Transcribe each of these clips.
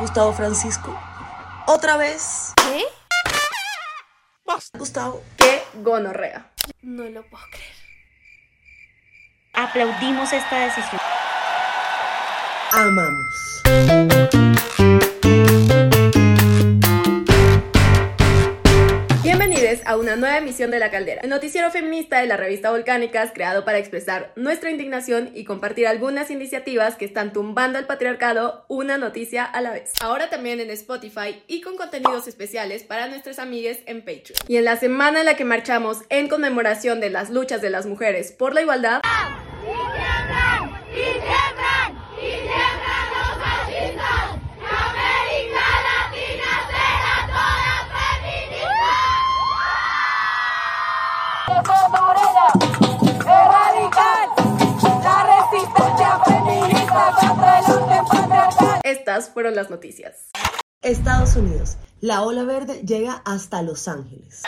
Gustavo Francisco. Otra vez. ¿Qué? Gustavo. ¡Qué gonorrea! No lo puedo creer. Aplaudimos esta decisión. Amamos. A una nueva emisión de La Caldera, el noticiero feminista de la revista Volcánicas, creado para expresar nuestra indignación y compartir algunas iniciativas que están tumbando al patriarcado una noticia a la vez. Ahora también en Spotify y con contenidos especiales para nuestras amigas en Patreon. Y en la semana en la que marchamos en conmemoración de las luchas de las mujeres por la igualdad, Y fueron las noticias. Estados Unidos. La ola verde llega hasta Los Ángeles.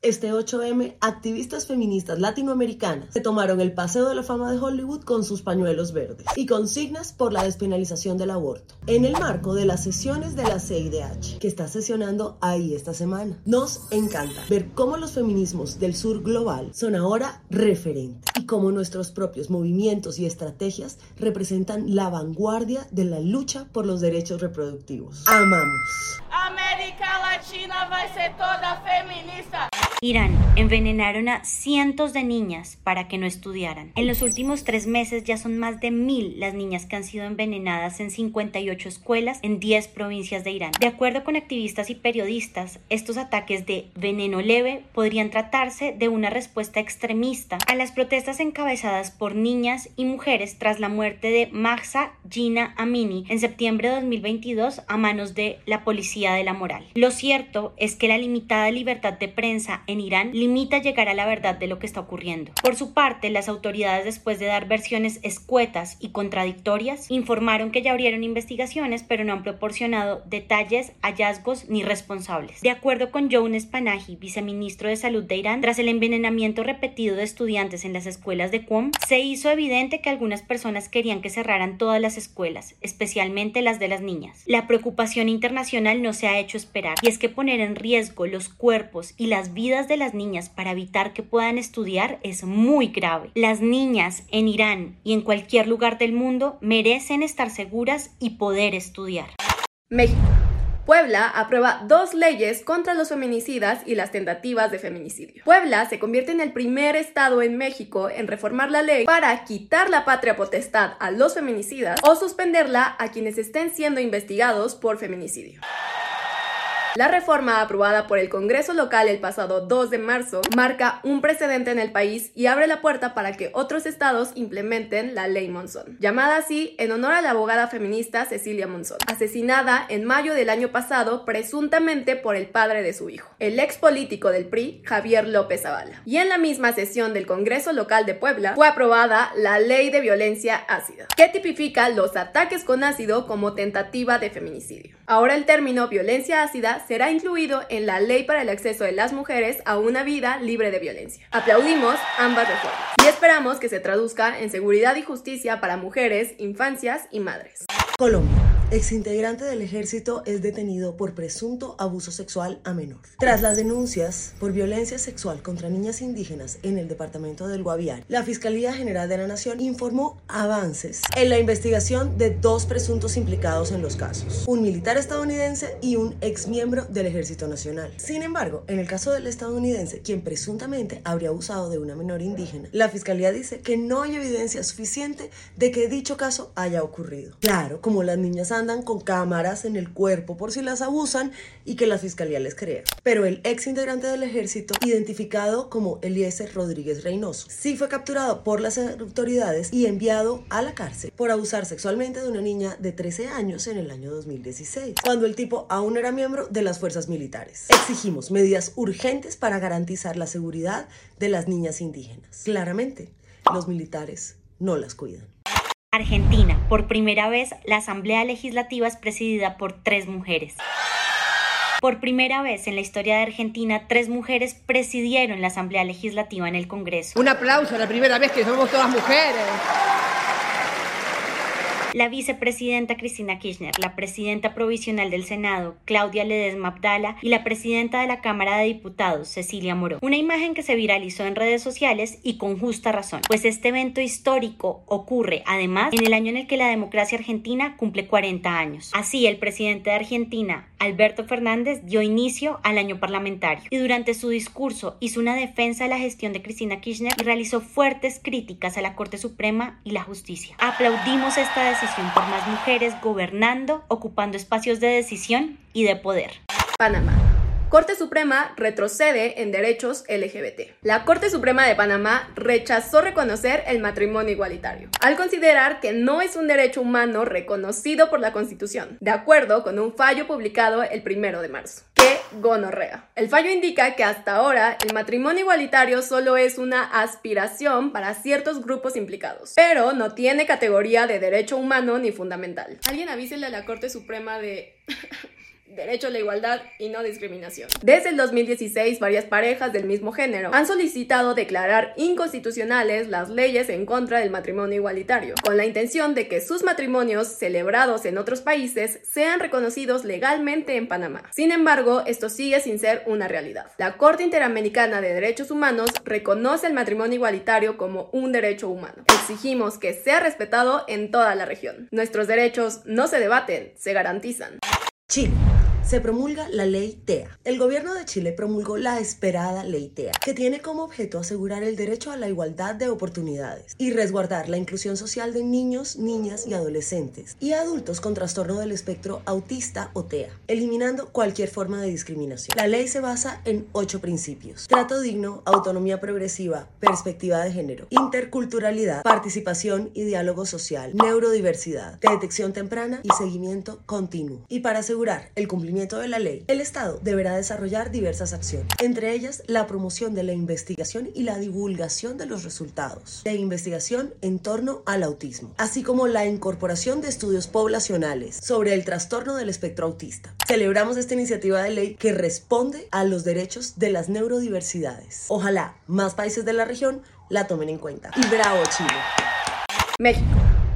Este 8M, activistas feministas latinoamericanas se tomaron el Paseo de la Fama de Hollywood con sus pañuelos verdes y consignas por la despenalización del aborto, en el marco de las sesiones de la CIDH, que está sesionando ahí esta semana. Nos encanta ver cómo los feminismos del sur global son ahora referentes y cómo nuestros propios movimientos y estrategias representan la vanguardia de la lucha por los derechos reproductivos. Amamos. América Latina vai ser toda feminista. Irán envenenaron a cientos de niñas para que no estudiaran. En los últimos tres meses ya son más de mil las niñas que han sido envenenadas en 58 escuelas en 10 provincias de Irán. De acuerdo con activistas y periodistas, estos ataques de veneno leve podrían tratarse de una respuesta extremista a las protestas encabezadas por niñas y mujeres tras la muerte de Mahsa Gina Amini en septiembre de 2022 a manos de la policía de la moral. Lo cierto es que la limitada libertad de prensa en Irán limita llegar a la verdad de lo que está ocurriendo. Por su parte, las autoridades, después de dar versiones escuetas y contradictorias, informaron que ya abrieron investigaciones, pero no han proporcionado detalles, hallazgos ni responsables. De acuerdo con Jones Panahi, viceministro de Salud de Irán, tras el envenenamiento repetido de estudiantes en las escuelas de Qom, se hizo evidente que algunas personas querían que cerraran todas las escuelas, especialmente las de las niñas. La preocupación internacional no se ha hecho esperar, y es que poner en riesgo los cuerpos y las vidas de las niñas para evitar que puedan estudiar es muy grave. Las niñas en Irán y en cualquier lugar del mundo merecen estar seguras y poder estudiar. México. Puebla aprueba dos leyes contra los feminicidas y las tentativas de feminicidio. Puebla se convierte en el primer estado en México en reformar la ley para quitar la patria potestad a los feminicidas o suspenderla a quienes estén siendo investigados por feminicidio. La reforma aprobada por el Congreso local el pasado 2 de marzo marca un precedente en el país y abre la puerta para que otros estados implementen la ley Monzón, llamada así en honor a la abogada feminista Cecilia Monzón, asesinada en mayo del año pasado presuntamente por el padre de su hijo, el ex político del PRI, Javier López Zavala. Y en la misma sesión del Congreso local de Puebla fue aprobada la ley de violencia ácida, que tipifica los ataques con ácido como tentativa de feminicidio. Ahora el término violencia ácida será incluido en la ley para el acceso de las mujeres a una vida libre de violencia. Aplaudimos ambas reformas y esperamos que se traduzca en seguridad y justicia para mujeres, infancias y madres. Colombia. Exintegrante del ejército es detenido por presunto abuso sexual a menor. Tras las denuncias por violencia sexual contra niñas indígenas en el departamento del Guaviare, la Fiscalía General de la Nación informó avances en la investigación de dos presuntos implicados en los casos, un militar estadounidense y un exmiembro del Ejército Nacional. Sin embargo, en el caso del estadounidense, quien presuntamente habría abusado de una menor indígena, la Fiscalía dice que no hay evidencia suficiente de que dicho caso haya ocurrido. Claro, como las niñas andan con cámaras en el cuerpo por si las abusan y que la fiscalía les crea. Pero el ex integrante del ejército, identificado como Eliezer Rodríguez Reynoso, sí fue capturado por las autoridades y enviado a la cárcel por abusar sexualmente de una niña de 13 años en el año 2016, cuando el tipo aún era miembro de las fuerzas militares. Exigimos medidas urgentes para garantizar la seguridad de las niñas indígenas. Claramente, los militares no las cuidan. Argentina, por primera vez, la Asamblea Legislativa es presidida por tres mujeres. Por primera vez en la historia de Argentina, tres mujeres presidieron la Asamblea Legislativa en el Congreso. Un aplauso, la primera vez que somos todas mujeres. La vicepresidenta Cristina Kirchner, la presidenta provisional del Senado, Claudia Ledesma Abdala, y la presidenta de la Cámara de Diputados, Cecilia Moró. Una imagen que se viralizó en redes sociales y con justa razón, pues este evento histórico ocurre además en el año en el que la democracia argentina cumple 40 años. Así, el presidente de Argentina, Alberto Fernández, dio inicio al año parlamentario y durante su discurso hizo una defensa de la gestión de Cristina Kirchner y realizó fuertes críticas a la Corte Suprema y la justicia. Aplaudimos esta decisión por más mujeres gobernando, ocupando espacios de decisión y de poder. Panamá. Corte Suprema retrocede en derechos LGBT. La Corte Suprema de Panamá rechazó reconocer el matrimonio igualitario, al considerar que no es un derecho humano reconocido por la Constitución, de acuerdo con un fallo publicado el primero de marzo. ¡Qué gonorrea! El fallo indica que hasta ahora el matrimonio igualitario solo es una aspiración para ciertos grupos implicados, pero no tiene categoría de derecho humano ni fundamental. Alguien avísele a la Corte Suprema de... derecho a la igualdad y no discriminación. Desde el 2016, varias parejas del mismo género han solicitado declarar inconstitucionales las leyes en contra del matrimonio igualitario, con la intención de que sus matrimonios celebrados en otros países sean reconocidos legalmente en Panamá. Sin embargo, esto sigue sin ser una realidad. La Corte Interamericana de Derechos Humanos reconoce el matrimonio igualitario como un derecho humano. Exigimos que sea respetado en toda la región. Nuestros derechos no se debaten, se garantizan. Chile se promulga la ley TEA. El gobierno de Chile promulgó la esperada ley TEA, que tiene como objeto asegurar el derecho a la igualdad de oportunidades y resguardar la inclusión social de niños, niñas y adolescentes y adultos con trastorno del espectro autista o TEA, eliminando cualquier forma de discriminación. La ley se basa en ocho principios. Trato digno, autonomía progresiva, perspectiva de género, interculturalidad, participación y diálogo social, neurodiversidad, detección temprana y seguimiento continuo. Y para asegurar el cumplimiento de la ley, el Estado deberá desarrollar diversas acciones, entre ellas la promoción de la investigación y la divulgación de los resultados de investigación en torno al autismo, así como la incorporación de estudios poblacionales sobre el trastorno del espectro autista. Celebramos esta iniciativa de ley que responde a los derechos de las neurodiversidades. Ojalá más países de la región la tomen en cuenta. Y bravo Chile. México.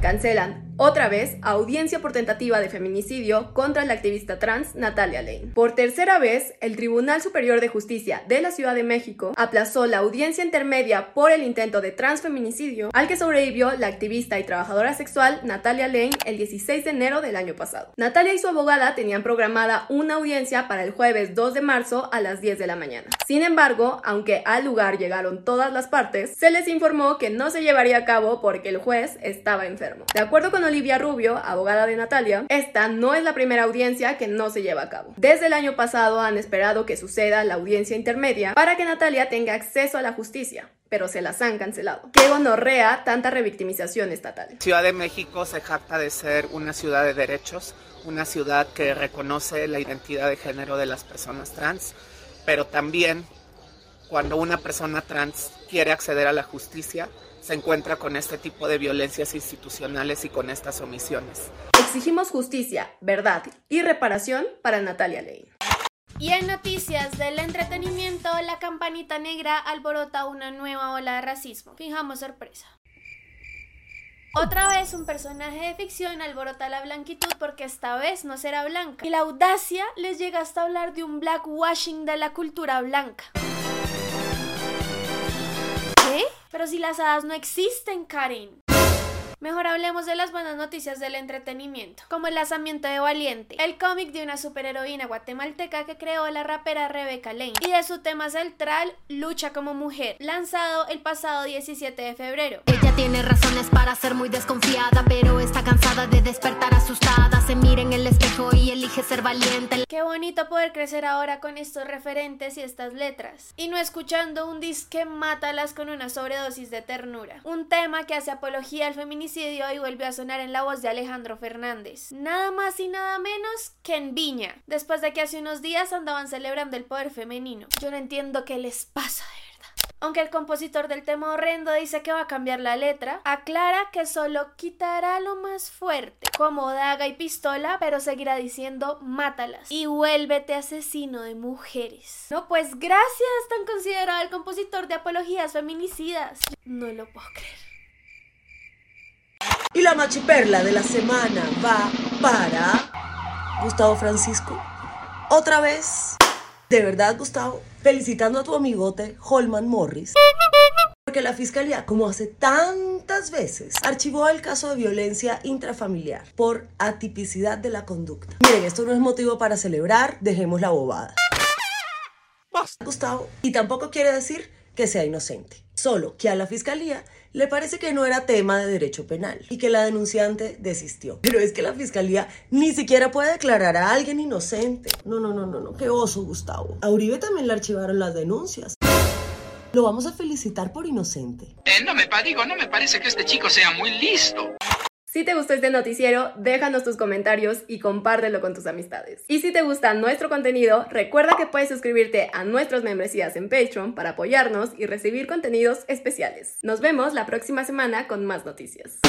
Cancelan otra vez audiencia por tentativa de feminicidio contra la activista trans Natalia Lane. Por tercera vez, el Tribunal Superior de Justicia de la Ciudad de México aplazó la audiencia intermedia por el intento de transfeminicidio al que sobrevivió la activista y trabajadora sexual Natalia Lane el 16 de enero del año pasado. Natalia y su abogada tenían programada una audiencia para el jueves 2 de marzo a las 10 de la mañana. Sin embargo, aunque al lugar llegaron todas las partes, se les informó que no se llevaría a cabo porque el juez estaba enfermo. De acuerdo con Olivia Rubio, abogada de Natalia, esta no es la primera audiencia que no se lleva a cabo. Desde el año pasado han esperado que suceda la audiencia intermedia para que Natalia tenga acceso a la justicia pero se las han cancelado. Qué gonorrea tanta revictimización estatal. Ciudad de México se jacta de ser una ciudad de derechos, una ciudad que reconoce la identidad de género de las personas trans, pero también cuando una persona trans quiere acceder a la justicia, se encuentra con este tipo de violencias institucionales y con estas omisiones. Exigimos justicia, verdad y reparación para Natalia Ley. Y en noticias del entretenimiento, la campanita negra alborota una nueva ola de racismo. Fijamos sorpresa. Otra vez un personaje de ficción alborota la blanquitud porque esta vez no será blanca. Y la audacia les llega hasta hablar de un blackwashing de la cultura blanca. Pero si las hadas no existen, Karen. Mejor hablemos de las buenas noticias del entretenimiento, como el lanzamiento de Valiente, el cómic de una superheroína guatemalteca que creó la rapera Rebecca Lane, y de su tema central, Lucha como mujer, lanzado el pasado 17 de febrero. Ella tiene razones para ser muy desconfiada, pero está cansada de despertar asustada. Se mira en el espejo y elige ser valiente. Qué bonito poder crecer ahora con estos referentes y estas letras, y no escuchando un disque mátalas con una sobredosis de ternura. Un tema que hace apología al feminismo y volvió a sonar en la voz de Alejandro Fernández. Nada más y nada menos que en Viña, después de que hace unos días andaban celebrando el poder femenino. Yo no entiendo qué les pasa de. Aunque el compositor del tema horrendo dice que va a cambiar la letra, aclara que solo quitará lo más fuerte, como daga y pistola, pero seguirá diciendo mátalas y vuélvete asesino de mujeres. No, pues gracias, tan considerado el compositor de apologías feminicidas. No lo puedo creer. Y la machiperla de la semana va para Gustavo Francisco. Otra vez. De verdad, Gustavo, felicitando a tu amigote Holman Morris. Porque la fiscalía, como hace tantas veces, archivó el caso de violencia intrafamiliar por atipicidad de la conducta. Miren, esto no es motivo para celebrar, dejemos la bobada. Gustavo. Y tampoco quiere decir que sea inocente. Solo que a la fiscalía le parece que no era tema de derecho penal y que la denunciante desistió. Pero es que la fiscalía ni siquiera puede declarar a alguien inocente. No, no, no, no, no. Qué oso, Gustavo. A Uribe también le archivaron las denuncias. Lo vamos a felicitar por inocente. Eh, no me digo, no me parece que este chico sea muy listo. Si te gustó este noticiero, déjanos tus comentarios y compártelo con tus amistades. Y si te gusta nuestro contenido, recuerda que puedes suscribirte a nuestras membresías en Patreon para apoyarnos y recibir contenidos especiales. Nos vemos la próxima semana con más noticias.